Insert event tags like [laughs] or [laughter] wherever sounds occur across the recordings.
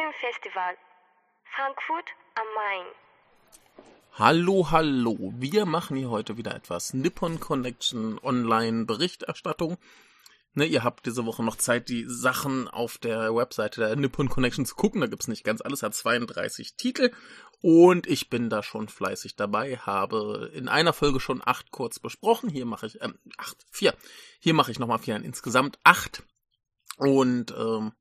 Filmfestival, Frankfurt am Main. Hallo, hallo. Wir machen hier heute wieder etwas Nippon Connection Online Berichterstattung. Ne, ihr habt diese Woche noch Zeit, die Sachen auf der Webseite der Nippon Connection zu gucken. Da gibt's nicht ganz alles, hat 32 Titel. Und ich bin da schon fleißig dabei, habe in einer Folge schon acht kurz besprochen. Hier mache ich, ähm, acht, vier. Hier mache ich nochmal vier, insgesamt acht. Und, ähm,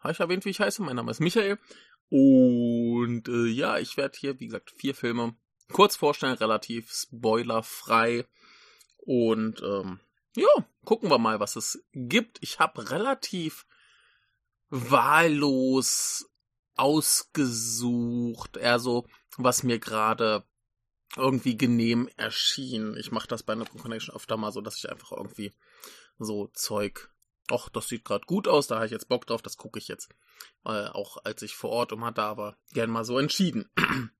habe ich erwähnt, wie ich heiße? Mein Name ist Michael. Und äh, ja, ich werde hier, wie gesagt, vier Filme kurz vorstellen, relativ spoilerfrei. Und ähm, ja, gucken wir mal, was es gibt. Ich habe relativ wahllos ausgesucht, eher so, was mir gerade irgendwie genehm erschien. Ich mache das bei einer Connection öfter mal so, dass ich einfach irgendwie so Zeug ach, das sieht gerade gut aus, da habe ich jetzt Bock drauf, das gucke ich jetzt. Äh, auch als ich vor Ort immer da war, gern mal so entschieden. [clears throat]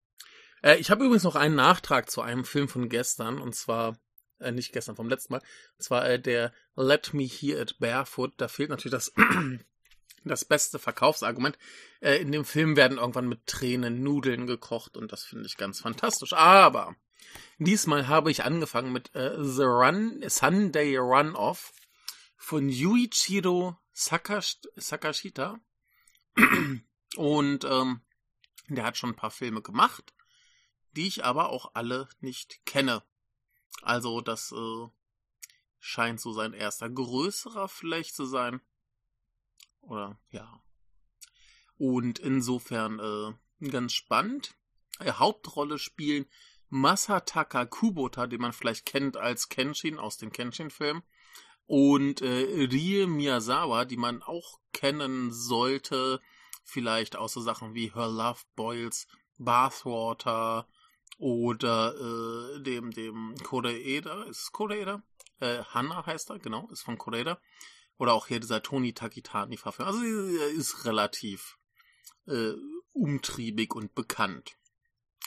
äh, ich habe übrigens noch einen Nachtrag zu einem Film von gestern, und zwar, äh, nicht gestern, vom letzten Mal, und zwar äh, der Let Me Hear It Barefoot. Da fehlt natürlich das, [clears throat] das beste Verkaufsargument. Äh, in dem Film werden irgendwann mit Tränen Nudeln gekocht, und das finde ich ganz fantastisch. Aber diesmal habe ich angefangen mit äh, The Run, Sunday Run Off von Yuichiro Sakash Sakashita. Und ähm, der hat schon ein paar Filme gemacht, die ich aber auch alle nicht kenne. Also das äh, scheint so sein erster größerer vielleicht zu sein. Oder ja. Und insofern äh, ganz spannend. Äh, Hauptrolle spielen Masataka Kubota, den man vielleicht kennt als Kenshin aus den Kenshin-Filmen und äh, Rie Miyazawa, die man auch kennen sollte, vielleicht aus so Sachen wie Her Love Boils, Bathwater oder äh, dem dem Koreeda, ist es Koreeda? Äh, Hanna heißt er, genau, ist von Koreeda. Oder auch hier dieser Toni Takitani Verfilmung. Also er ist relativ äh, umtriebig und bekannt.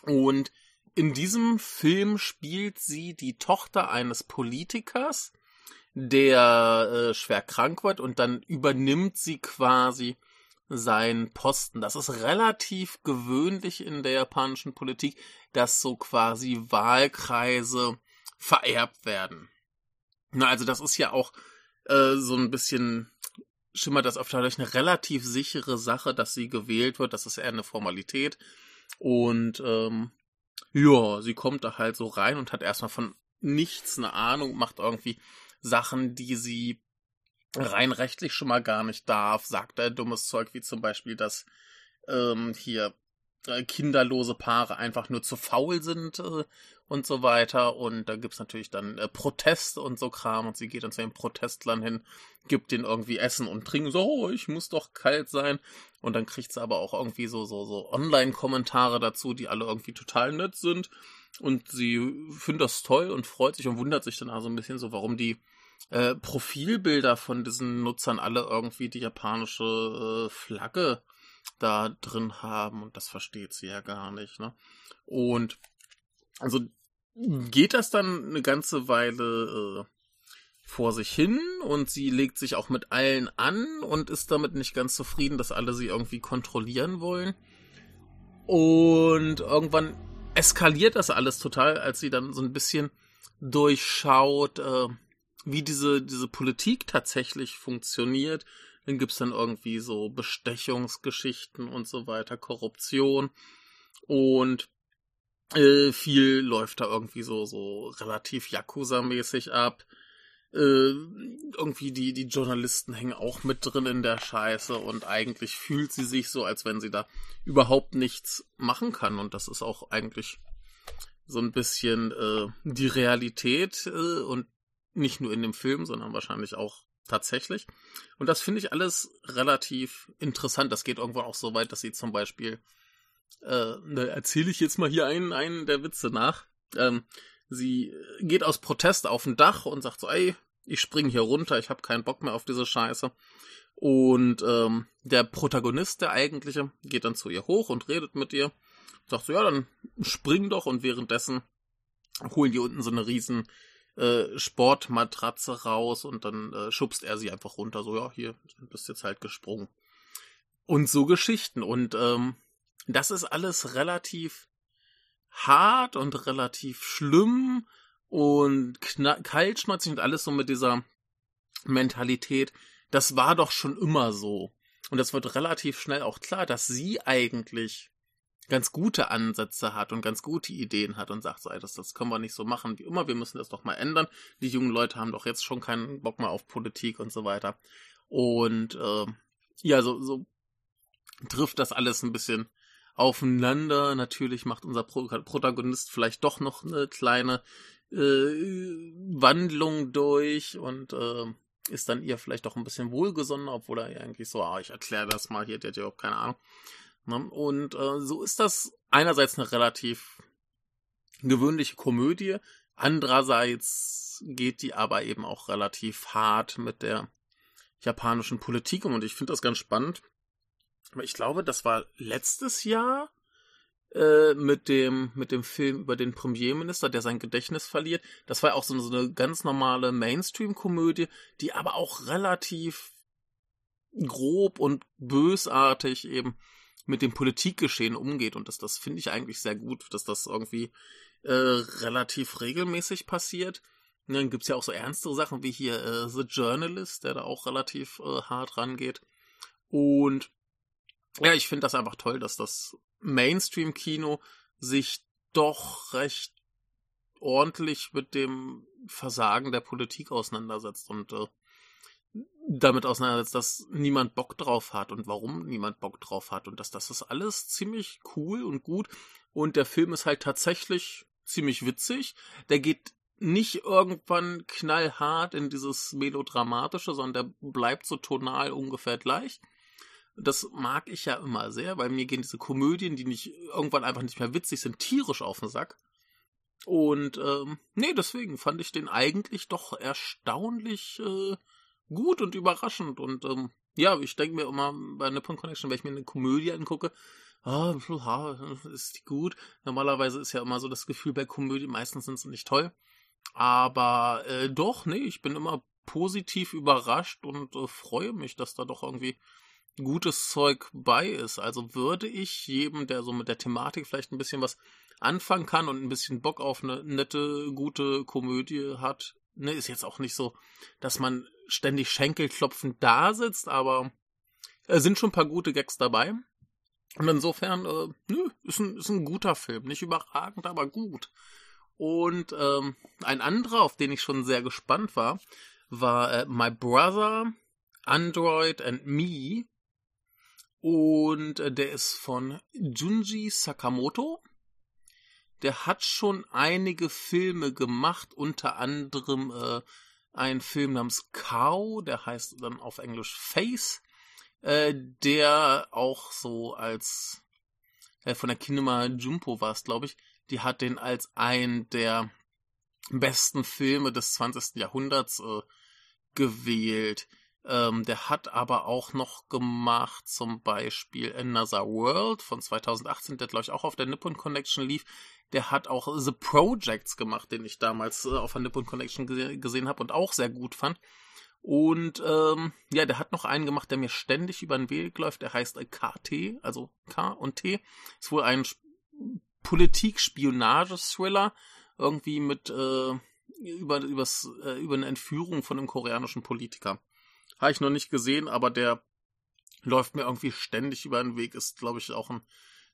Und in diesem Film spielt sie die Tochter eines Politikers, der äh, schwer krank wird und dann übernimmt sie quasi seinen Posten. Das ist relativ gewöhnlich in der japanischen Politik, dass so quasi Wahlkreise vererbt werden. Na, also das ist ja auch äh, so ein bisschen schimmert das auf dadurch eine relativ sichere Sache, dass sie gewählt wird. Das ist eher eine Formalität. Und ähm, ja, sie kommt da halt so rein und hat erstmal von nichts eine Ahnung, macht irgendwie Sachen, die sie rein rechtlich schon mal gar nicht darf, sagt er dummes Zeug, wie zum Beispiel, dass ähm, hier äh, kinderlose Paare einfach nur zu faul sind äh, und so weiter. Und da gibt's natürlich dann äh, Proteste und so Kram und sie geht dann zu den Protestlern hin, gibt denen irgendwie Essen und Trinken, so, oh, ich muss doch kalt sein. Und dann kriegt sie aber auch irgendwie so, so, so Online-Kommentare dazu, die alle irgendwie total nett sind. Und sie findet das toll und freut sich und wundert sich dann also ein bisschen so, warum die äh, Profilbilder von diesen Nutzern alle irgendwie die japanische äh, Flagge da drin haben und das versteht sie ja gar nicht, ne? Und also geht das dann eine ganze Weile äh, vor sich hin und sie legt sich auch mit allen an und ist damit nicht ganz zufrieden, dass alle sie irgendwie kontrollieren wollen. Und irgendwann eskaliert das alles total, als sie dann so ein bisschen durchschaut, äh, wie diese, diese Politik tatsächlich funktioniert. Dann gibt's dann irgendwie so Bestechungsgeschichten und so weiter, Korruption. Und äh, viel läuft da irgendwie so, so relativ Yakuza-mäßig ab. Äh, irgendwie die, die Journalisten hängen auch mit drin in der Scheiße und eigentlich fühlt sie sich so, als wenn sie da überhaupt nichts machen kann. Und das ist auch eigentlich so ein bisschen äh, die Realität äh, und nicht nur in dem Film, sondern wahrscheinlich auch tatsächlich. Und das finde ich alles relativ interessant. Das geht irgendwann auch so weit, dass sie zum Beispiel, äh, da erzähle ich jetzt mal hier einen, einen der Witze nach. Ähm, sie geht aus Protest auf ein Dach und sagt so, ey, ich spring hier runter, ich habe keinen Bock mehr auf diese Scheiße. Und ähm, der Protagonist, der eigentliche, geht dann zu ihr hoch und redet mit ihr. Sagt so, ja, dann spring doch und währenddessen holen die unten so eine riesen äh, Sportmatratze raus und dann äh, schubst er sie einfach runter. So, ja, hier bist jetzt halt gesprungen. Und so Geschichten. Und ähm, das ist alles relativ hart und relativ schlimm und kaltschnäuzig und alles so mit dieser Mentalität. Das war doch schon immer so. Und das wird relativ schnell auch klar, dass sie eigentlich ganz gute Ansätze hat und ganz gute Ideen hat und sagt, so, ey, das, das können wir nicht so machen wie immer, wir müssen das doch mal ändern. Die jungen Leute haben doch jetzt schon keinen Bock mehr auf Politik und so weiter. Und äh, ja, so, so trifft das alles ein bisschen aufeinander. Natürlich macht unser Pro Protagonist vielleicht doch noch eine kleine äh, Wandlung durch und äh, ist dann ihr vielleicht doch ein bisschen wohlgesonnen, obwohl er eigentlich so, ah, ich erkläre das mal hier, der hat ja überhaupt keine Ahnung. Ne? Und äh, so ist das einerseits eine relativ gewöhnliche Komödie, andererseits geht die aber eben auch relativ hart mit der japanischen Politik um und ich finde das ganz spannend. Ich glaube, das war letztes Jahr äh, mit dem mit dem Film über den Premierminister, der sein Gedächtnis verliert. Das war auch so, so eine ganz normale Mainstream-Komödie, die aber auch relativ grob und bösartig eben mit dem Politikgeschehen umgeht. Und das, das finde ich eigentlich sehr gut, dass das irgendwie äh, relativ regelmäßig passiert. Und dann gibt's ja auch so ernstere Sachen wie hier äh, The Journalist, der da auch relativ äh, hart rangeht. Und ja, ich finde das einfach toll, dass das Mainstream-Kino sich doch recht ordentlich mit dem Versagen der Politik auseinandersetzt und äh, damit auseinandersetzt, dass niemand Bock drauf hat und warum niemand Bock drauf hat und dass das ist alles ziemlich cool und gut und der Film ist halt tatsächlich ziemlich witzig. Der geht nicht irgendwann knallhart in dieses melodramatische, sondern der bleibt so tonal ungefähr gleich. Das mag ich ja immer sehr, weil mir gehen diese Komödien, die nicht irgendwann einfach nicht mehr witzig sind, tierisch auf den Sack. Und ähm, nee, deswegen fand ich den eigentlich doch erstaunlich äh, gut und überraschend. Und ähm, ja, ich denke mir immer bei Nippon Connection, wenn ich mir eine Komödie angucke, ah, ist die gut. Normalerweise ist ja immer so das Gefühl bei Komödien, meistens sind sie nicht toll. Aber äh, doch, nee, ich bin immer positiv überrascht und äh, freue mich, dass da doch irgendwie gutes Zeug bei ist. Also würde ich jedem, der so mit der Thematik vielleicht ein bisschen was anfangen kann und ein bisschen Bock auf eine nette, gute Komödie hat, ne, ist jetzt auch nicht so, dass man ständig Schenkelklopfend da sitzt, aber es äh, sind schon ein paar gute Gags dabei. Und insofern, äh, nö, ist ein, ist ein guter Film. Nicht überragend, aber gut. Und ähm, ein anderer, auf den ich schon sehr gespannt war, war äh, My Brother, Android and Me. Und äh, der ist von Junji Sakamoto. Der hat schon einige Filme gemacht, unter anderem äh, ein Film namens Cow, der heißt dann auf Englisch Face, äh, der auch so als äh, von der Kinema Jumpo war es, glaube ich, die hat den als ein der besten Filme des 20. Jahrhunderts äh, gewählt. Ähm, der hat aber auch noch gemacht, zum Beispiel Another World von 2018, der glaube ich auch auf der Nippon Connection lief der hat auch The Projects gemacht, den ich damals äh, auf der Nippon Connection gese gesehen habe und auch sehr gut fand. Und ähm, ja, der hat noch einen gemacht, der mir ständig über den Weg läuft. Der heißt äh, KT, also K und T. Ist wohl ein Politik-Spionage-Thriller, irgendwie mit äh, über, übers, äh, über eine Entführung von einem koreanischen Politiker. Habe ich noch nicht gesehen, aber der läuft mir irgendwie ständig über den Weg. Ist, glaube ich, auch ein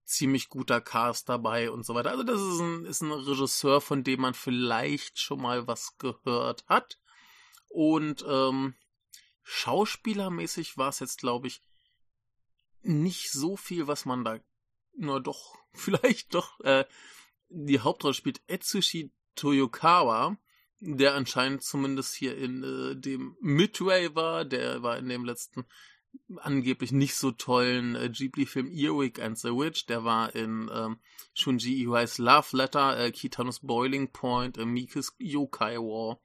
ziemlich guter Cast dabei und so weiter. Also das ist ein, ist ein Regisseur, von dem man vielleicht schon mal was gehört hat. Und ähm, schauspielermäßig war es jetzt, glaube ich, nicht so viel, was man da nur doch, [laughs] vielleicht doch, äh, die Hauptrolle spielt Etsushi Toyokawa, der anscheinend zumindest hier in äh, dem Midway war, der war in dem letzten angeblich nicht so tollen äh, Ghibli-Film Earwig and the Witch. Der war in ähm, Shunji Iwais Love Letter, äh, Kitanos Boiling Point, äh, Mikis Yokai War.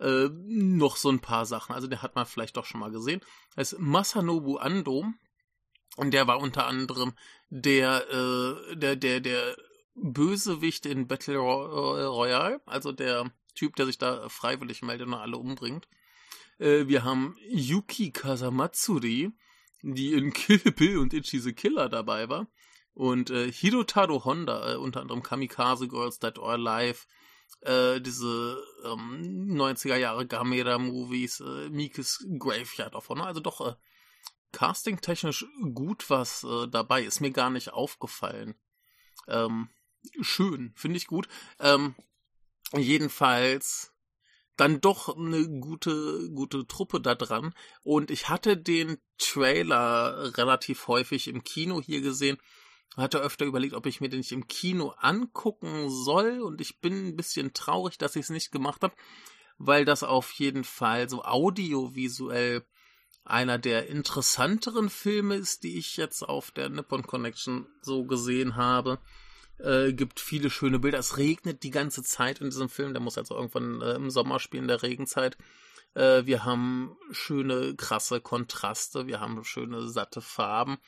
Äh, noch so ein paar Sachen. Also der hat man vielleicht doch schon mal gesehen. Das ist Masanobu Ando. Und der war unter anderem der, äh, der, der, der Bösewicht in Battle Royale, also der Typ, der sich da freiwillig meldet und alle umbringt. Äh, wir haben Yuki Kasamatsuri, die in [laughs] Kill Bill und Itchy the Killer dabei war. Und äh, Hirotaro Honda, äh, unter anderem Kamikaze Girls Dead or Alive, äh, diese ähm, 90er Jahre Gamera-Movies, äh, Mikes Graveyard davon. Also doch äh, castingtechnisch gut was äh, dabei. Ist mir gar nicht aufgefallen. Ähm, schön, finde ich gut. Ähm, jedenfalls dann doch eine gute, gute Truppe da dran. Und ich hatte den Trailer relativ häufig im Kino hier gesehen. Hatte öfter überlegt, ob ich mir den nicht im Kino angucken soll. Und ich bin ein bisschen traurig, dass ich es nicht gemacht habe, weil das auf jeden Fall so audiovisuell einer der interessanteren Filme ist, die ich jetzt auf der Nippon Connection so gesehen habe. Äh, gibt viele schöne Bilder. Es regnet die ganze Zeit in diesem Film. Der muss also irgendwann äh, im Sommer spielen, der Regenzeit. Äh, wir haben schöne, krasse Kontraste. Wir haben schöne, satte Farben.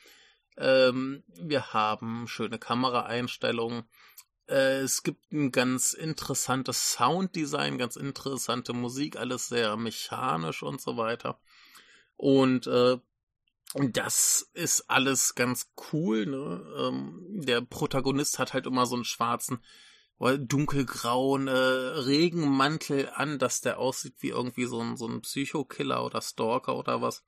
Ähm, wir haben schöne Kameraeinstellungen. Äh, es gibt ein ganz interessantes Sounddesign, ganz interessante Musik, alles sehr mechanisch und so weiter. Und äh, das ist alles ganz cool. Ne? Ähm, der Protagonist hat halt immer so einen schwarzen, dunkelgrauen äh, Regenmantel an, dass der aussieht wie irgendwie so ein, so ein Psychokiller oder Stalker oder was.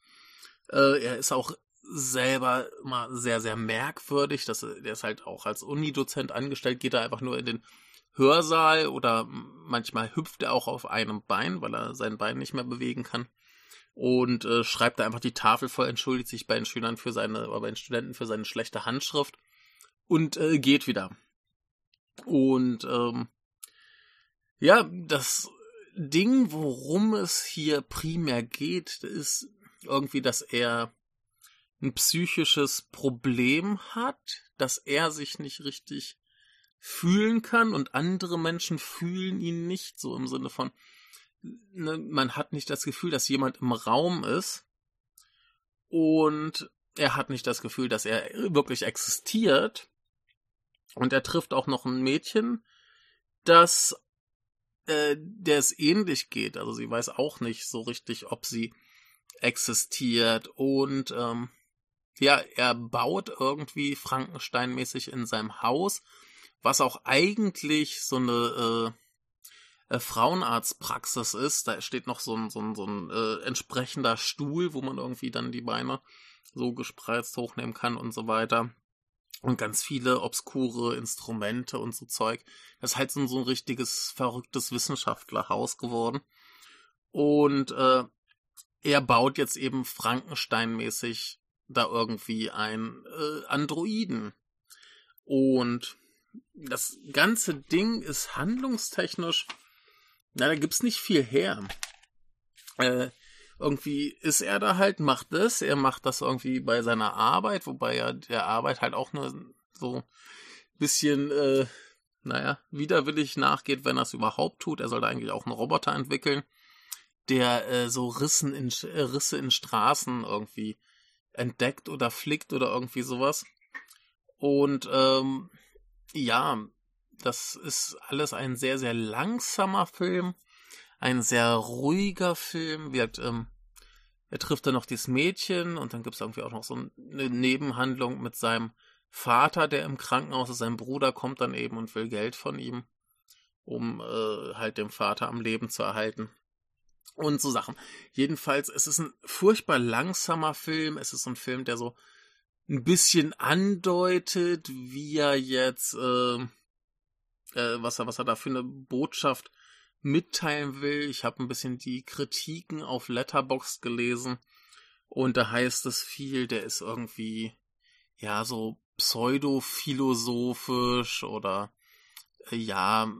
Äh, er ist auch selber immer sehr, sehr merkwürdig. Das, der ist halt auch als Unidozent angestellt, geht er einfach nur in den Hörsaal oder manchmal hüpft er auch auf einem Bein, weil er sein Bein nicht mehr bewegen kann und äh, schreibt da einfach die Tafel voll, entschuldigt sich bei den Schülern für seine, oder bei den Studenten für seine schlechte Handschrift und äh, geht wieder. Und ähm, ja, das Ding, worum es hier primär geht, ist irgendwie, dass er ein psychisches Problem hat, dass er sich nicht richtig fühlen kann und andere Menschen fühlen ihn nicht so im Sinne von, ne, man hat nicht das Gefühl, dass jemand im Raum ist und er hat nicht das Gefühl, dass er wirklich existiert. Und er trifft auch noch ein Mädchen, das äh, der es ähnlich geht. Also sie weiß auch nicht so richtig, ob sie existiert. Und ähm, ja, er baut irgendwie Frankensteinmäßig in seinem Haus, was auch eigentlich so eine äh, Frauenarztpraxis ist. Da steht noch so ein, so ein, so ein äh, entsprechender Stuhl, wo man irgendwie dann die Beine so gespreizt hochnehmen kann und so weiter. Und ganz viele obskure Instrumente und so Zeug. Das ist halt so, so ein richtiges, verrücktes Wissenschaftlerhaus geworden. Und äh, er baut jetzt eben Frankensteinmäßig da irgendwie ein äh, Androiden. Und das ganze Ding ist handlungstechnisch na, da gibt's nicht viel her. Äh, irgendwie ist er da halt, macht das, er macht das irgendwie bei seiner Arbeit, wobei er der Arbeit halt auch nur so bisschen, äh, naja, widerwillig nachgeht, wenn er es überhaupt tut. Er sollte eigentlich auch einen Roboter entwickeln, der äh, so Rissen in, äh, Risse in Straßen irgendwie entdeckt oder flickt oder irgendwie sowas. Und ähm, ja, das ist alles ein sehr, sehr langsamer Film, ein sehr ruhiger Film. Wird, ähm, er trifft dann noch dieses Mädchen und dann gibt es irgendwie auch noch so eine Nebenhandlung mit seinem Vater, der im Krankenhaus ist. Sein Bruder kommt dann eben und will Geld von ihm, um äh, halt dem Vater am Leben zu erhalten. Und so Sachen. Jedenfalls, es ist ein furchtbar langsamer Film. Es ist so ein Film, der so ein bisschen andeutet, wie er jetzt äh, äh, was, er, was er da für eine Botschaft mitteilen will. Ich habe ein bisschen die Kritiken auf Letterbox gelesen und da heißt es viel, der ist irgendwie ja so pseudophilosophisch oder äh, ja,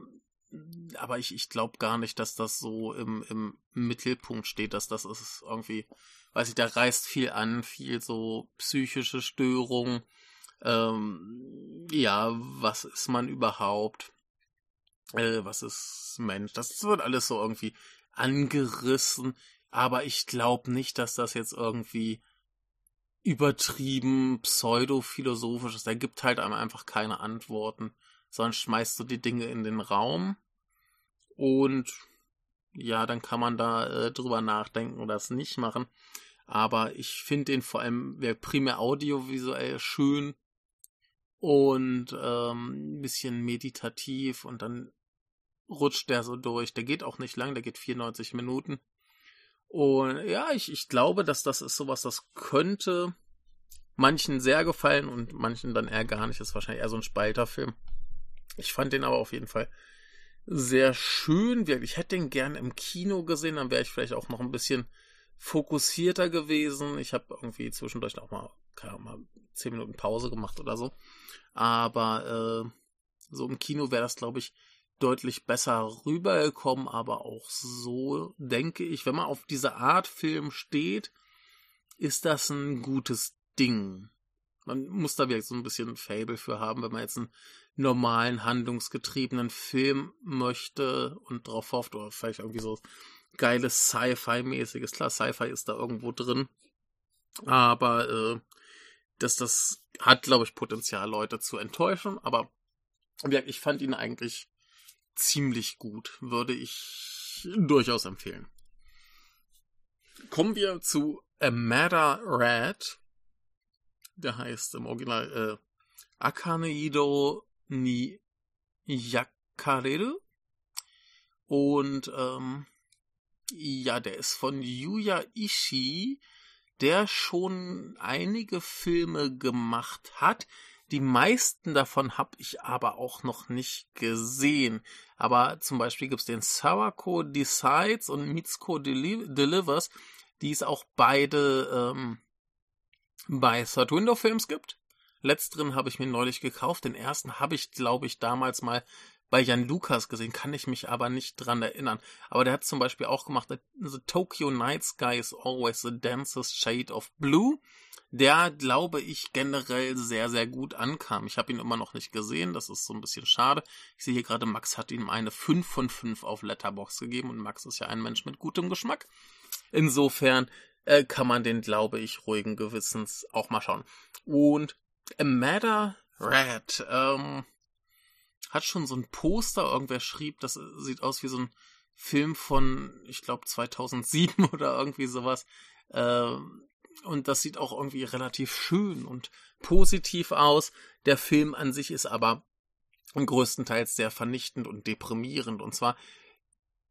aber ich, ich glaube gar nicht, dass das so im, im Mittelpunkt steht, dass das ist irgendwie, weiß ich, der reißt viel an, viel so psychische Störungen. Ähm, ja, was ist man überhaupt? Äh, was ist Mensch? Das wird alles so irgendwie angerissen, aber ich glaube nicht, dass das jetzt irgendwie übertrieben pseudophilosophisch ist. Da gibt halt einem einfach keine Antworten, sondern schmeißt du die Dinge in den Raum und ja, dann kann man da äh, drüber nachdenken oder es nicht machen. Aber ich finde den vor allem primär audiovisuell schön und ähm, ein bisschen meditativ und dann rutscht der so durch. Der geht auch nicht lang, der geht 94 Minuten. Und ja, ich, ich glaube, dass das ist sowas, das könnte manchen sehr gefallen und manchen dann eher gar nicht. Das ist wahrscheinlich eher so ein Spalterfilm. Ich fand den aber auf jeden Fall sehr schön. Ich hätte den gern im Kino gesehen, dann wäre ich vielleicht auch noch ein bisschen fokussierter gewesen. Ich habe irgendwie zwischendurch auch mal, keine Ahnung, mal 10 Minuten Pause gemacht oder so. Aber äh, so im Kino wäre das, glaube ich, deutlich besser rübergekommen, aber auch so denke ich, wenn man auf diese Art Film steht, ist das ein gutes Ding. Man muss da wirklich so ein bisschen Fable für haben, wenn man jetzt einen normalen, handlungsgetriebenen Film möchte und drauf hofft, oder vielleicht irgendwie so geiles Sci-Fi-mäßiges. Klar, Sci-Fi ist da irgendwo drin. Aber äh, dass das hat, glaube ich, Potenzial, Leute zu enttäuschen. Aber ich fand ihn eigentlich ziemlich gut. Würde ich durchaus empfehlen. Kommen wir zu A Matter Red. Der heißt im Original äh, Akaneido ni Yakareru. Und ähm, ja, der ist von Yuya Ishii, der schon einige Filme gemacht hat. Die meisten davon habe ich aber auch noch nicht gesehen. Aber zum Beispiel gibt es den Sawako Decides und Mitsuko Deli Delivers, die es auch beide ähm, bei Third Window Films gibt. Letzteren habe ich mir neulich gekauft. Den ersten habe ich, glaube ich, damals mal bei Jan Lukas gesehen, kann ich mich aber nicht dran erinnern. Aber der hat zum Beispiel auch gemacht, The Tokyo Night Sky is always the densest shade of blue. Der, glaube ich, generell sehr, sehr gut ankam. Ich habe ihn immer noch nicht gesehen, das ist so ein bisschen schade. Ich sehe hier gerade, Max hat ihm eine 5 von 5 auf Letterbox gegeben und Max ist ja ein Mensch mit gutem Geschmack. Insofern äh, kann man den, glaube ich, ruhigen Gewissens auch mal schauen. Und A Matter Red, ähm, hat schon so ein Poster, irgendwer schrieb, das sieht aus wie so ein Film von, ich glaube, 2007 [laughs] oder irgendwie sowas. Ähm, und das sieht auch irgendwie relativ schön und positiv aus. Der Film an sich ist aber größtenteils sehr vernichtend und deprimierend. Und zwar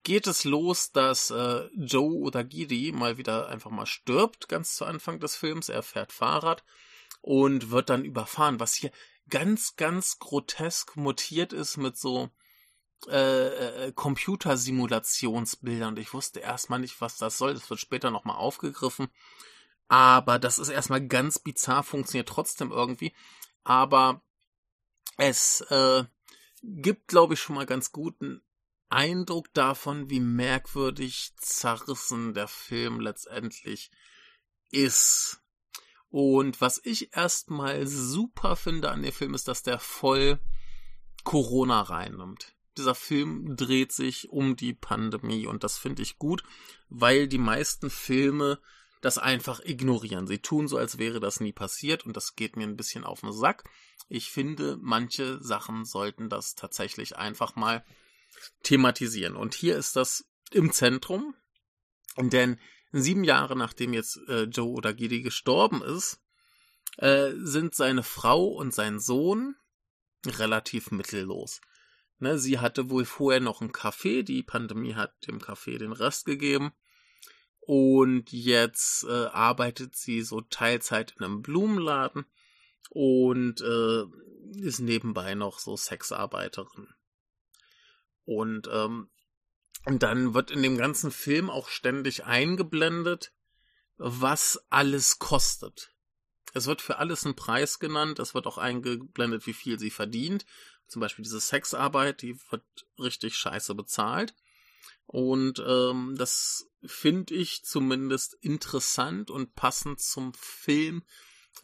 geht es los, dass äh, Joe oder Giri mal wieder einfach mal stirbt, ganz zu Anfang des Films. Er fährt Fahrrad und wird dann überfahren, was hier ganz, ganz grotesk mutiert ist mit so äh, äh, Computersimulationsbildern. Und ich wusste erstmal nicht, was das soll. Das wird später nochmal aufgegriffen. Aber das ist erstmal ganz bizarr, funktioniert trotzdem irgendwie. Aber es äh, gibt, glaube ich, schon mal ganz guten Eindruck davon, wie merkwürdig zerrissen der Film letztendlich ist. Und was ich erstmal super finde an dem Film ist, dass der voll Corona reinnimmt. Dieser Film dreht sich um die Pandemie und das finde ich gut, weil die meisten Filme das einfach ignorieren. Sie tun so, als wäre das nie passiert und das geht mir ein bisschen auf den Sack. Ich finde, manche Sachen sollten das tatsächlich einfach mal thematisieren. Und hier ist das im Zentrum, denn sieben Jahre nachdem jetzt äh, Joe Odagiri gestorben ist, äh, sind seine Frau und sein Sohn relativ mittellos. Ne, sie hatte wohl vorher noch einen Kaffee, die Pandemie hat dem Kaffee den Rest gegeben. Und jetzt äh, arbeitet sie so Teilzeit in einem Blumenladen und äh, ist nebenbei noch so Sexarbeiterin. Und ähm, und dann wird in dem ganzen Film auch ständig eingeblendet, was alles kostet. Es wird für alles ein Preis genannt, es wird auch eingeblendet, wie viel sie verdient. Zum Beispiel diese Sexarbeit, die wird richtig scheiße bezahlt. Und ähm, das finde ich zumindest interessant und passend zum Film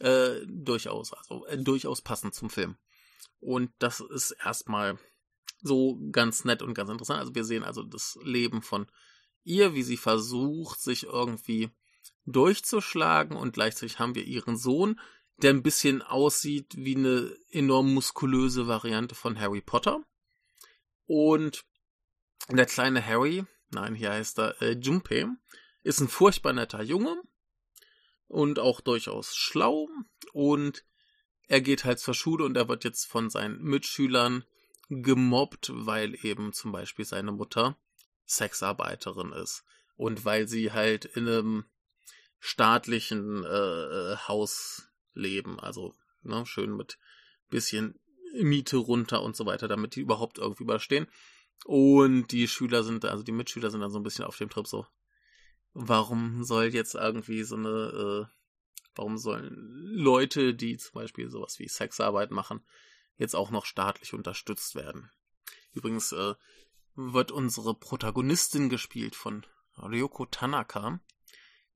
äh, durchaus, also äh, durchaus passend zum Film. Und das ist erstmal so ganz nett und ganz interessant. Also wir sehen also das Leben von ihr, wie sie versucht, sich irgendwie durchzuschlagen und gleichzeitig haben wir ihren Sohn, der ein bisschen aussieht wie eine enorm muskulöse Variante von Harry Potter. Und der kleine Harry nein, hier heißt er äh, Junpei, ist ein furchtbar netter Junge und auch durchaus schlau und er geht halt zur Schule und er wird jetzt von seinen Mitschülern gemobbt, weil eben zum Beispiel seine Mutter Sexarbeiterin ist und weil sie halt in einem staatlichen äh, Haus leben, also ne, schön mit bisschen Miete runter und so weiter, damit die überhaupt irgendwie überstehen. Und die Schüler sind, also die Mitschüler sind dann so ein bisschen auf dem Trip so, warum soll jetzt irgendwie so eine, äh, warum sollen Leute, die zum Beispiel sowas wie Sexarbeit machen, jetzt auch noch staatlich unterstützt werden? Übrigens äh, wird unsere Protagonistin gespielt von Ryoko Tanaka,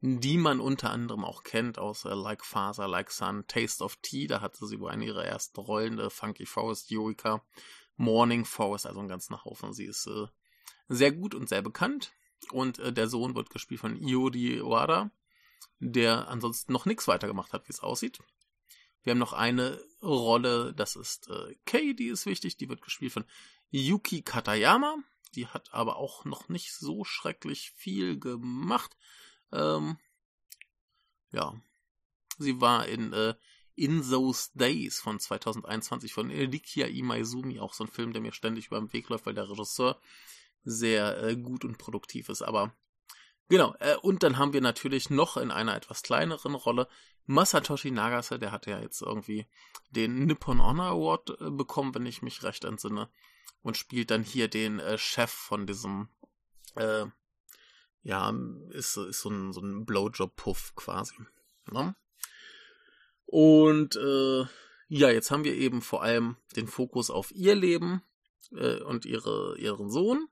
die man unter anderem auch kennt aus äh, Like Father, Like Son, Taste of Tea. Da hatte sie wohl eine ihrer ersten Rollen, äh, Funky Forest, Eureka, Morning Forest, also ein ganzer Haufen. Sie ist äh, sehr gut und sehr bekannt. Und äh, der Sohn wird gespielt von Yuri Wada, der ansonsten noch nichts weiter gemacht hat, wie es aussieht. Wir haben noch eine Rolle, das ist äh, Kay, die ist wichtig, die wird gespielt von Yuki Katayama. Die hat aber auch noch nicht so schrecklich viel gemacht. Ähm, ja. Sie war in äh, In Those Days von 2021 von Rikia Imaizumi, auch so ein Film, der mir ständig über den Weg läuft, weil der Regisseur sehr äh, gut und produktiv ist. Aber genau, äh, und dann haben wir natürlich noch in einer etwas kleineren Rolle Masatoshi Nagase, der hatte ja jetzt irgendwie den Nippon Honor Award äh, bekommen, wenn ich mich recht entsinne, und spielt dann hier den äh, Chef von diesem äh, ja, ist, ist so ein, so ein Blowjob-Puff quasi. Ne? Und äh, ja, jetzt haben wir eben vor allem den Fokus auf ihr Leben äh, und ihre, ihren Sohn.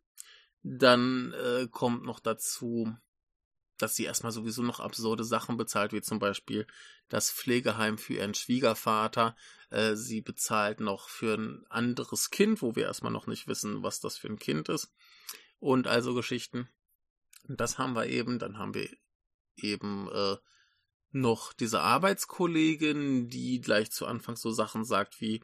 Dann äh, kommt noch dazu, dass sie erstmal sowieso noch absurde Sachen bezahlt, wie zum Beispiel das Pflegeheim für ihren Schwiegervater. Äh, sie bezahlt noch für ein anderes Kind, wo wir erstmal noch nicht wissen, was das für ein Kind ist. Und also Geschichten. Das haben wir eben. Dann haben wir eben äh, noch diese Arbeitskollegin, die gleich zu Anfang so Sachen sagt wie,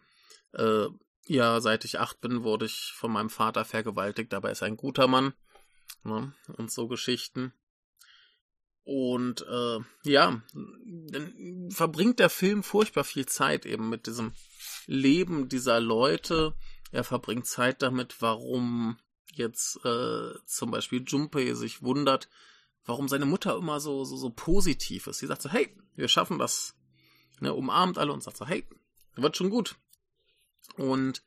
äh, ja, seit ich acht bin, wurde ich von meinem Vater vergewaltigt, er ist ein guter Mann. Ne? Und so Geschichten. Und äh, ja, dann verbringt der Film furchtbar viel Zeit eben mit diesem Leben dieser Leute. Er verbringt Zeit damit, warum jetzt äh, zum Beispiel Junpei sich wundert, warum seine Mutter immer so, so, so positiv ist. Sie sagt so, hey, wir schaffen das. Ne, umarmt alle und sagt so, hey, wird schon gut. Und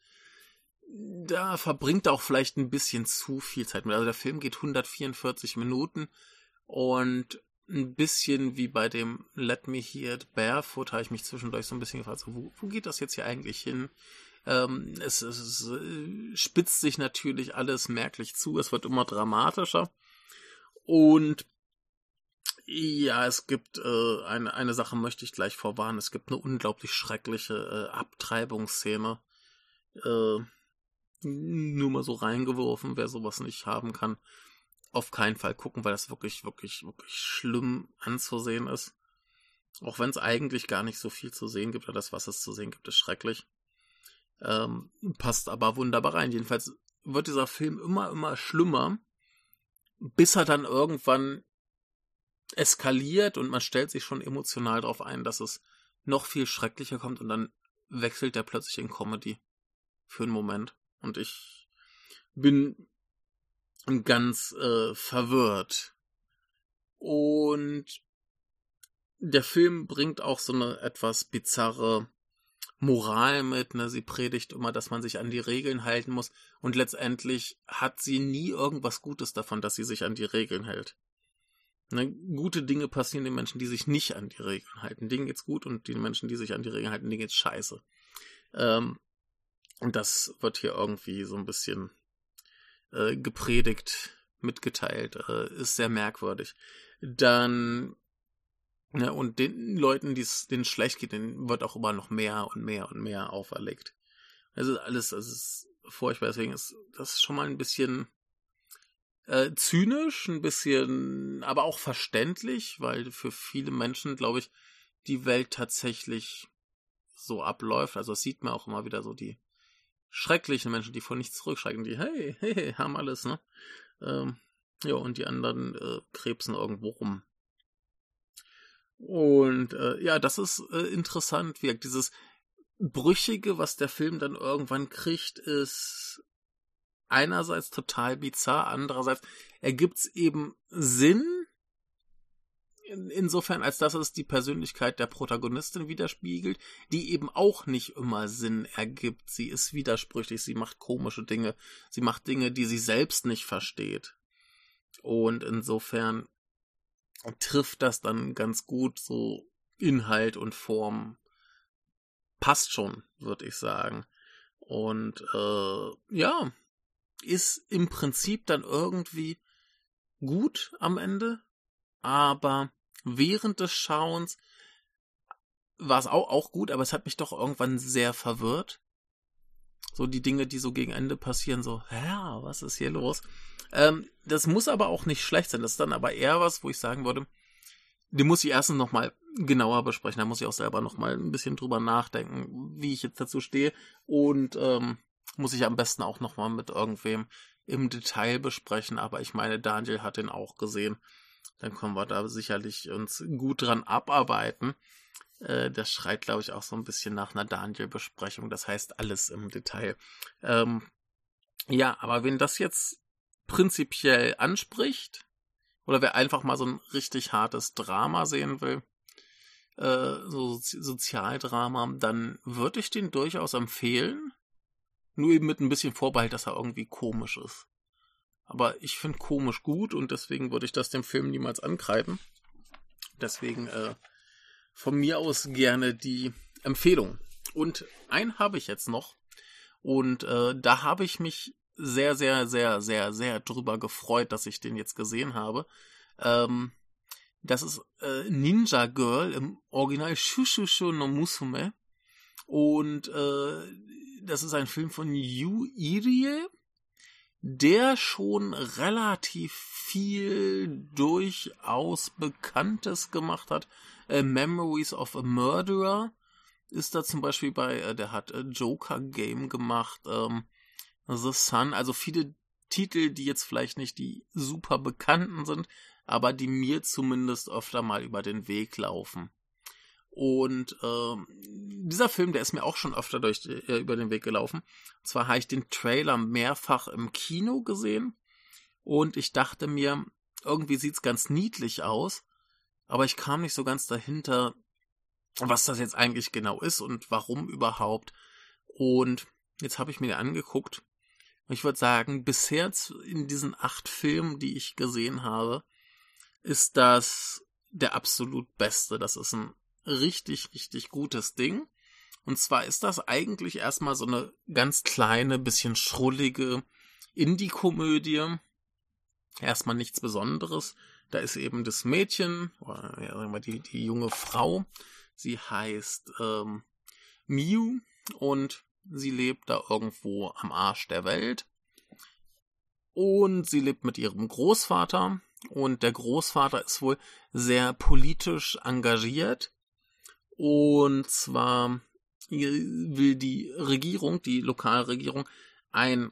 da verbringt er auch vielleicht ein bisschen zu viel Zeit mit. Also der Film geht 144 Minuten und ein bisschen wie bei dem Let Me Hear It Barefoot habe ich mich zwischendurch so ein bisschen gefragt, so, wo, wo geht das jetzt hier eigentlich hin? Ähm, es, es, es spitzt sich natürlich alles merklich zu, es wird immer dramatischer. Und ja, es gibt äh, eine, eine Sache, möchte ich gleich vorwarnen. Es gibt eine unglaublich schreckliche äh, Abtreibungsszene. Äh, nur mal so reingeworfen, wer sowas nicht haben kann. Auf keinen Fall gucken, weil das wirklich, wirklich, wirklich schlimm anzusehen ist. Auch wenn es eigentlich gar nicht so viel zu sehen gibt, oder das, was es zu sehen gibt, ist schrecklich. Ähm, passt aber wunderbar rein. Jedenfalls wird dieser Film immer, immer schlimmer, bis er dann irgendwann eskaliert und man stellt sich schon emotional darauf ein, dass es noch viel schrecklicher kommt und dann wechselt er plötzlich in Comedy für einen Moment. Und ich bin ganz äh, verwirrt. Und der Film bringt auch so eine etwas bizarre Moral mit, ne? Sie predigt immer, dass man sich an die Regeln halten muss und letztendlich hat sie nie irgendwas Gutes davon, dass sie sich an die Regeln hält. Ne? Gute Dinge passieren den Menschen, die sich nicht an die Regeln halten. Denen geht's gut und den Menschen, die sich an die Regeln halten, denen geht's scheiße. Ähm, und das wird hier irgendwie so ein bisschen äh, gepredigt, mitgeteilt, äh, ist sehr merkwürdig. Dann ja, ne, und den Leuten, die es denen schlecht geht, denen wird auch immer noch mehr und mehr und mehr auferlegt. Also alles, das ist furchtbar, deswegen ist das schon mal ein bisschen äh, zynisch, ein bisschen, aber auch verständlich, weil für viele Menschen, glaube ich, die Welt tatsächlich so abläuft. Also das sieht man auch immer wieder so die schrecklichen Menschen, die vor nichts zurückschrecken, die, hey, hey, haben alles, ne? Ähm, Ja, und die anderen äh, krebsen irgendwo rum. Und äh, ja, das ist äh, interessant, wie dieses Brüchige, was der Film dann irgendwann kriegt, ist einerseits total bizarr, andererseits ergibt es eben Sinn, insofern als dass es die Persönlichkeit der Protagonistin widerspiegelt, die eben auch nicht immer Sinn ergibt. Sie ist widersprüchlich, sie macht komische Dinge, sie macht Dinge, die sie selbst nicht versteht. Und insofern trifft das dann ganz gut so Inhalt und Form. Passt schon, würde ich sagen. Und äh, ja, ist im Prinzip dann irgendwie gut am Ende, aber während des Schauens war es auch, auch gut, aber es hat mich doch irgendwann sehr verwirrt. So die Dinge, die so gegen Ende passieren, so, ja, was ist hier los? Ähm, das muss aber auch nicht schlecht sein. Das ist dann aber eher was, wo ich sagen würde, die muss ich erstens nochmal genauer besprechen. Da muss ich auch selber nochmal ein bisschen drüber nachdenken, wie ich jetzt dazu stehe. Und ähm, muss ich am besten auch nochmal mit irgendwem im Detail besprechen. Aber ich meine, Daniel hat den auch gesehen. Dann können wir da sicherlich uns gut dran abarbeiten. Äh, das schreit, glaube ich, auch so ein bisschen nach einer Daniel-Besprechung. Das heißt alles im Detail. Ähm, ja, aber wenn das jetzt prinzipiell anspricht, oder wer einfach mal so ein richtig hartes Drama sehen will, äh, so Sozialdrama, dann würde ich den durchaus empfehlen. Nur eben mit ein bisschen Vorbehalt, dass er irgendwie komisch ist. Aber ich finde komisch gut und deswegen würde ich das dem Film niemals ankreiden. Deswegen äh, von mir aus gerne die Empfehlung. Und einen habe ich jetzt noch. Und äh, da habe ich mich sehr, sehr, sehr, sehr, sehr drüber gefreut, dass ich den jetzt gesehen habe. Ähm, das ist äh, Ninja Girl im Original Shushushu no Musume. Und äh, das ist ein Film von Yu Irie, der schon relativ viel durchaus Bekanntes gemacht hat. Äh, Memories of a Murderer ist da zum Beispiel bei, äh, der hat äh, Joker Game gemacht. Ähm, The Sun, also viele Titel, die jetzt vielleicht nicht die super bekannten sind, aber die mir zumindest öfter mal über den Weg laufen. Und äh, dieser Film, der ist mir auch schon öfter durch, äh, über den Weg gelaufen. Und zwar habe ich den Trailer mehrfach im Kino gesehen und ich dachte mir, irgendwie sieht's ganz niedlich aus, aber ich kam nicht so ganz dahinter, was das jetzt eigentlich genau ist und warum überhaupt. Und jetzt habe ich mir den angeguckt ich würde sagen, bisher in diesen acht Filmen, die ich gesehen habe, ist das der absolut beste. Das ist ein richtig, richtig gutes Ding. Und zwar ist das eigentlich erstmal so eine ganz kleine, bisschen schrullige Indie-Komödie. Erstmal nichts Besonderes. Da ist eben das Mädchen, oder ja, sagen wir die, die junge Frau. Sie heißt ähm, Miu und Sie lebt da irgendwo am Arsch der Welt. Und sie lebt mit ihrem Großvater. Und der Großvater ist wohl sehr politisch engagiert. Und zwar will die Regierung, die Lokalregierung, ein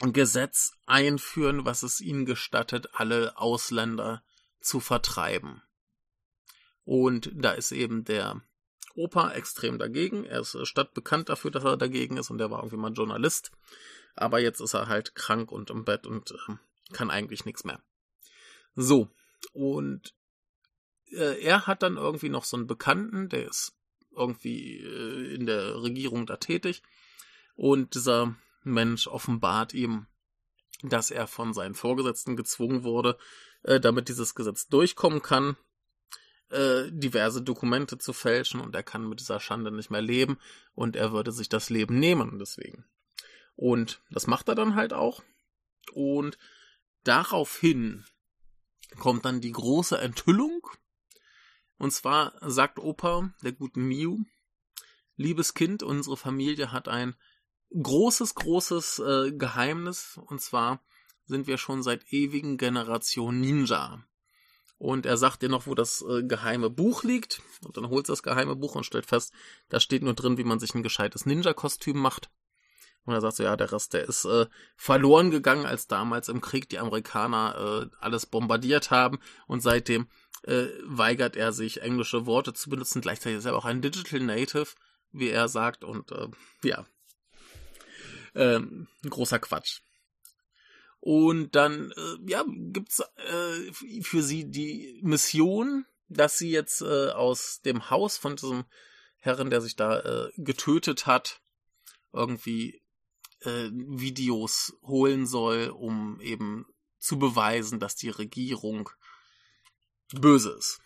Gesetz einführen, was es ihnen gestattet, alle Ausländer zu vertreiben. Und da ist eben der Opa extrem dagegen. Er ist stadtbekannt dafür, dass er dagegen ist und er war irgendwie mal Journalist. Aber jetzt ist er halt krank und im Bett und äh, kann eigentlich nichts mehr. So, und äh, er hat dann irgendwie noch so einen Bekannten, der ist irgendwie äh, in der Regierung da tätig. Und dieser Mensch offenbart ihm, dass er von seinen Vorgesetzten gezwungen wurde, äh, damit dieses Gesetz durchkommen kann, äh, diverse Dokumente zu fälschen und er kann mit dieser Schande nicht mehr leben und er würde sich das Leben nehmen deswegen. Und das macht er dann halt auch. Und daraufhin kommt dann die große Enthüllung. Und zwar sagt Opa der guten Miu, liebes Kind, unsere Familie hat ein großes, großes äh, Geheimnis. Und zwar sind wir schon seit ewigen Generationen Ninja. Und er sagt dir noch, wo das äh, geheime Buch liegt. Und dann holt das geheime Buch und stellt fest, da steht nur drin, wie man sich ein gescheites Ninja-Kostüm macht. Und er sagt so, ja, der Rest, der ist äh, verloren gegangen, als damals im Krieg die Amerikaner äh, alles bombardiert haben. Und seitdem äh, weigert er sich, englische Worte zu benutzen. Gleichzeitig ist er auch ein Digital Native, wie er sagt. Und äh, ja, ähm, großer Quatsch. Und dann, äh, ja, gibt's äh, für sie die Mission, dass sie jetzt äh, aus dem Haus von diesem Herren, der sich da äh, getötet hat, irgendwie äh, Videos holen soll, um eben zu beweisen, dass die Regierung böse ist.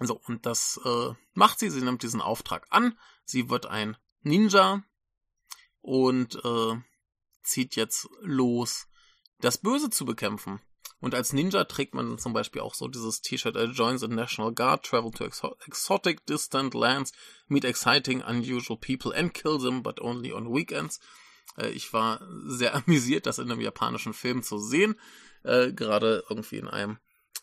So, und das äh, macht sie. Sie nimmt diesen Auftrag an. Sie wird ein Ninja und äh, zieht jetzt los, das Böse zu bekämpfen. Und als Ninja trägt man zum Beispiel auch so dieses T-Shirt, uh, joins the National Guard, travel to exo exotic distant lands, meet exciting unusual people and kill them, but only on weekends. Äh, ich war sehr [laughs] amüsiert, das in einem japanischen Film zu sehen, äh, gerade irgendwie in einem,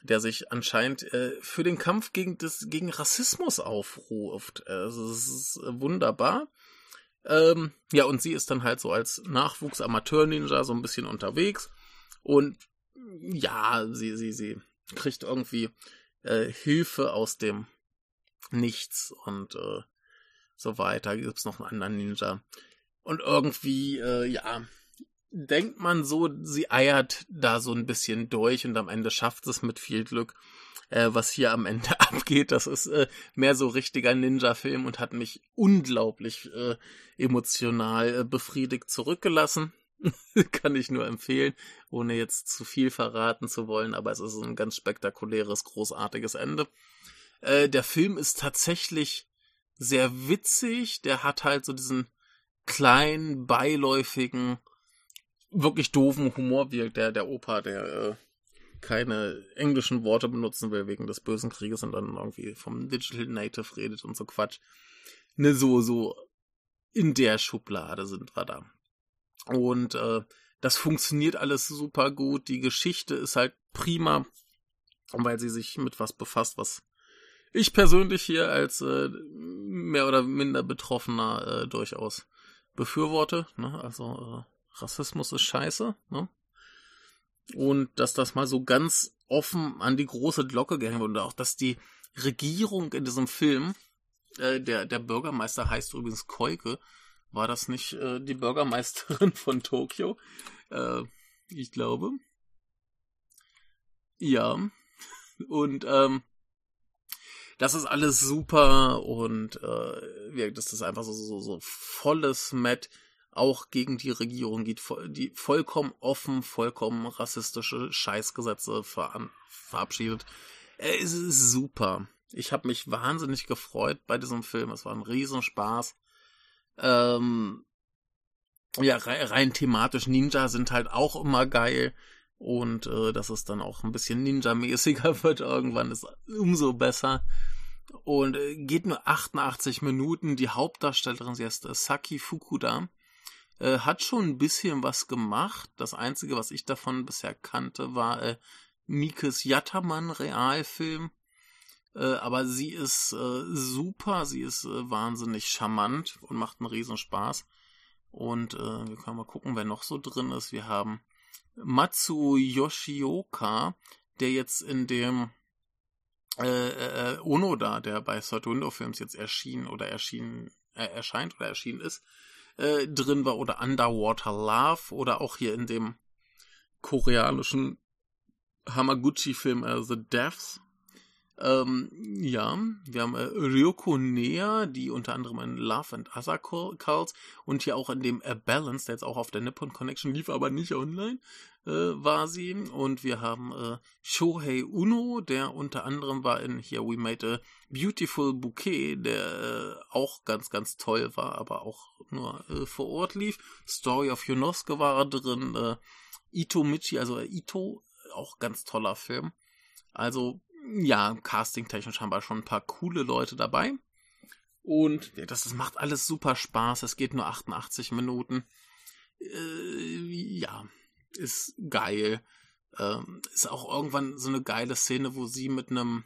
der sich anscheinend äh, für den Kampf gegen, das, gegen Rassismus aufruft. Also, es ist wunderbar. Ähm, ja, und sie ist dann halt so als Nachwuchs-Amateur-Ninja so ein bisschen unterwegs und ja, sie, sie, sie kriegt irgendwie äh, Hilfe aus dem Nichts und äh, so weiter. Gibt's noch einen anderen Ninja. Und irgendwie, äh, ja, denkt man so, sie eiert da so ein bisschen durch und am Ende schafft es mit viel Glück. Äh, was hier am Ende [laughs] abgeht, das ist äh, mehr so richtiger Ninja-Film und hat mich unglaublich äh, emotional äh, befriedigt zurückgelassen. [laughs] Kann ich nur empfehlen, ohne jetzt zu viel verraten zu wollen, aber es ist ein ganz spektakuläres, großartiges Ende. Äh, der Film ist tatsächlich sehr witzig, der hat halt so diesen kleinen, beiläufigen, wirklich doofen Humor wirkt, der, der Opa, der äh, keine englischen Worte benutzen will wegen des bösen Krieges und dann irgendwie vom Digital Native redet und so Quatsch. Ne, so, so in der Schublade sind wir da. Und äh, das funktioniert alles super gut. Die Geschichte ist halt prima, weil sie sich mit was befasst, was ich persönlich hier als äh, mehr oder minder Betroffener äh, durchaus befürworte. Ne? Also äh, Rassismus ist scheiße. Ne? Und dass das mal so ganz offen an die große Glocke gehängt wird und auch, dass die Regierung in diesem Film, äh, der, der Bürgermeister heißt übrigens Koike, war das nicht äh, die Bürgermeisterin [laughs] von Tokio? Äh, ich glaube. Ja. Und ähm, das ist alles super und äh, das ist einfach so, so, so volles Met auch gegen die Regierung geht, die vollkommen offen, vollkommen rassistische Scheißgesetze ver verabschiedet. Äh, es ist super. Ich habe mich wahnsinnig gefreut bei diesem Film. Es war ein Riesenspaß. Ähm, ja, rein, thematisch Ninja sind halt auch immer geil. Und äh, dass es dann auch ein bisschen Ninja-mäßiger [laughs] wird irgendwann, ist umso besser. Und äh, geht nur 88 Minuten. Die Hauptdarstellerin, sie heißt äh, Saki Fukuda, äh, hat schon ein bisschen was gemacht. Das Einzige, was ich davon bisher kannte, war äh, Mikes Yattermann Realfilm. Äh, aber sie ist äh, super, sie ist äh, wahnsinnig charmant und macht einen riesen Spaß. Und äh, wir können mal gucken, wer noch so drin ist. Wir haben Matsu Yoshioka, der jetzt in dem äh, äh, Ono da, der bei Third Window Films jetzt erschien oder erschienen, äh, erscheint oder erschienen ist, äh, drin war oder Underwater Love oder auch hier in dem koreanischen Hamaguchi-Film äh, The Deaths ähm, ja, wir haben äh, Ryoko Nea, die unter anderem in Love and Other Cults und hier auch in dem A Balance, der jetzt auch auf der Nippon Connection lief, aber nicht online, äh, war sie. Und wir haben äh, Shohei Uno, der unter anderem war in hier We Made a Beautiful Bouquet, der äh, auch ganz, ganz toll war, aber auch nur äh, vor Ort lief. Story of Yonosuke war drin, äh, Ito Michi, also Ito, auch ganz toller Film. Also ja, castingtechnisch haben wir schon ein paar coole Leute dabei. Und ja, das, das macht alles super Spaß. Es geht nur 88 Minuten. Äh, ja, ist geil. Ähm, ist auch irgendwann so eine geile Szene, wo sie mit einem,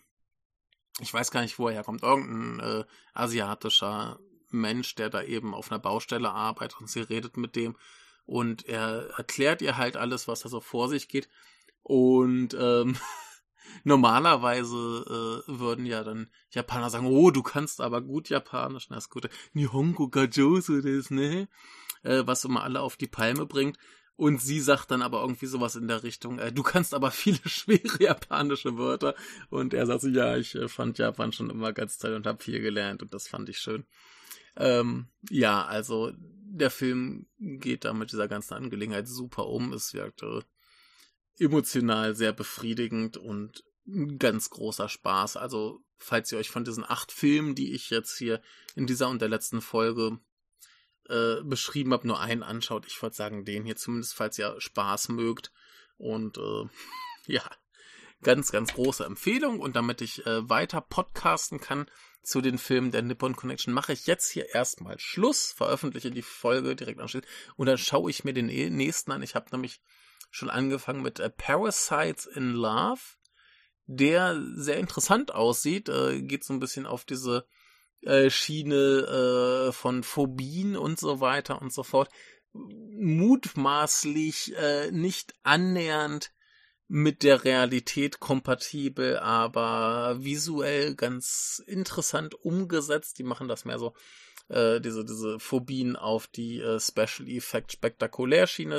ich weiß gar nicht, wo er herkommt, irgendein äh, asiatischer Mensch, der da eben auf einer Baustelle arbeitet und sie redet mit dem und er erklärt ihr halt alles, was da so vor sich geht. Und ähm, [laughs] normalerweise äh, würden ja dann Japaner sagen, oh, du kannst aber gut Japanisch, na ist gut. Nihongo Gajosu das, ne? Äh, was immer alle auf die Palme bringt. Und sie sagt dann aber irgendwie sowas in der Richtung, äh, du kannst aber viele [laughs] schwere japanische Wörter. Und er sagt so, ja, ich äh, fand Japan schon immer ganz toll und habe viel gelernt und das fand ich schön. Ähm, ja, also der Film geht da mit dieser ganzen Angelegenheit super um. Es wirkt äh, emotional sehr befriedigend und ein ganz großer Spaß. Also, falls ihr euch von diesen acht Filmen, die ich jetzt hier in dieser und der letzten Folge äh, beschrieben habe, nur einen anschaut, ich würde sagen, den hier zumindest, falls ihr Spaß mögt. Und äh, [laughs] ja, ganz, ganz große Empfehlung. Und damit ich äh, weiter podcasten kann zu den Filmen der Nippon Connection, mache ich jetzt hier erstmal Schluss, veröffentliche die Folge direkt anschließend und dann schaue ich mir den nächsten an. Ich habe nämlich schon angefangen mit äh, Parasites in Love, der sehr interessant aussieht, äh, geht so ein bisschen auf diese äh, Schiene äh, von Phobien und so weiter und so fort. Mutmaßlich äh, nicht annähernd mit der Realität kompatibel, aber visuell ganz interessant umgesetzt. Die machen das mehr so, äh, diese, diese Phobien auf die äh, Special Effect Spektakulärschiene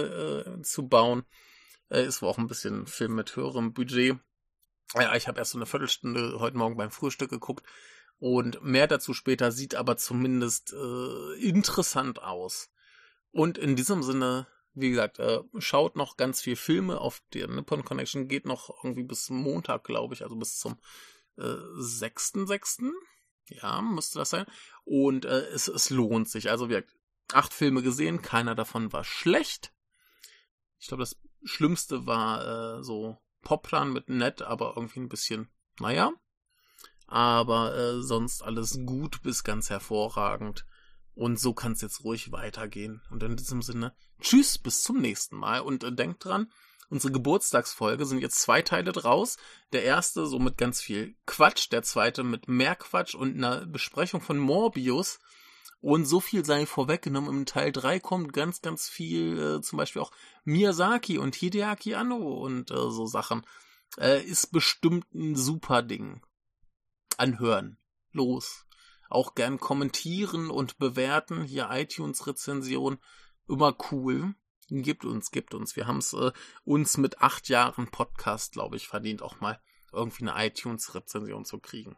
äh, zu bauen. Äh, ist wohl auch ein bisschen Film mit höherem Budget. Ja, ich habe erst so eine Viertelstunde heute Morgen beim Frühstück geguckt und mehr dazu später sieht aber zumindest äh, interessant aus. Und in diesem Sinne wie gesagt, äh, schaut noch ganz viel Filme auf der Nippon Connection, geht noch irgendwie bis Montag, glaube ich, also bis zum äh, 6.6. Ja, müsste das sein. Und äh, es, es lohnt sich. Also wir acht Filme gesehen, keiner davon war schlecht. Ich glaube, das Schlimmste war äh, so Poplan mit nett, aber irgendwie ein bisschen, naja. Aber äh, sonst alles gut bis ganz hervorragend. Und so kann es jetzt ruhig weitergehen. Und in diesem Sinne, tschüss, bis zum nächsten Mal. Und äh, denkt dran, unsere Geburtstagsfolge sind jetzt zwei Teile draus. Der erste so mit ganz viel Quatsch, der zweite mit mehr Quatsch und einer Besprechung von Morbius. Und so viel sei vorweggenommen, im Teil 3 kommt ganz, ganz viel, äh, zum Beispiel auch Miyazaki und Hideaki Anno und äh, so Sachen. Äh, ist bestimmt ein super Ding. Anhören. Los auch gern kommentieren und bewerten. Hier iTunes-Rezension, immer cool. Gibt uns, gibt uns. Wir haben es äh, uns mit acht Jahren Podcast, glaube ich, verdient, auch mal irgendwie eine iTunes-Rezension zu kriegen.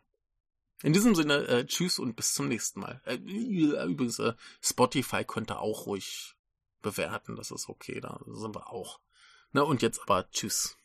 In diesem Sinne, äh, tschüss und bis zum nächsten Mal. Äh, übrigens, äh, Spotify könnte auch ruhig bewerten, das ist okay, da sind wir auch. Na und jetzt aber tschüss.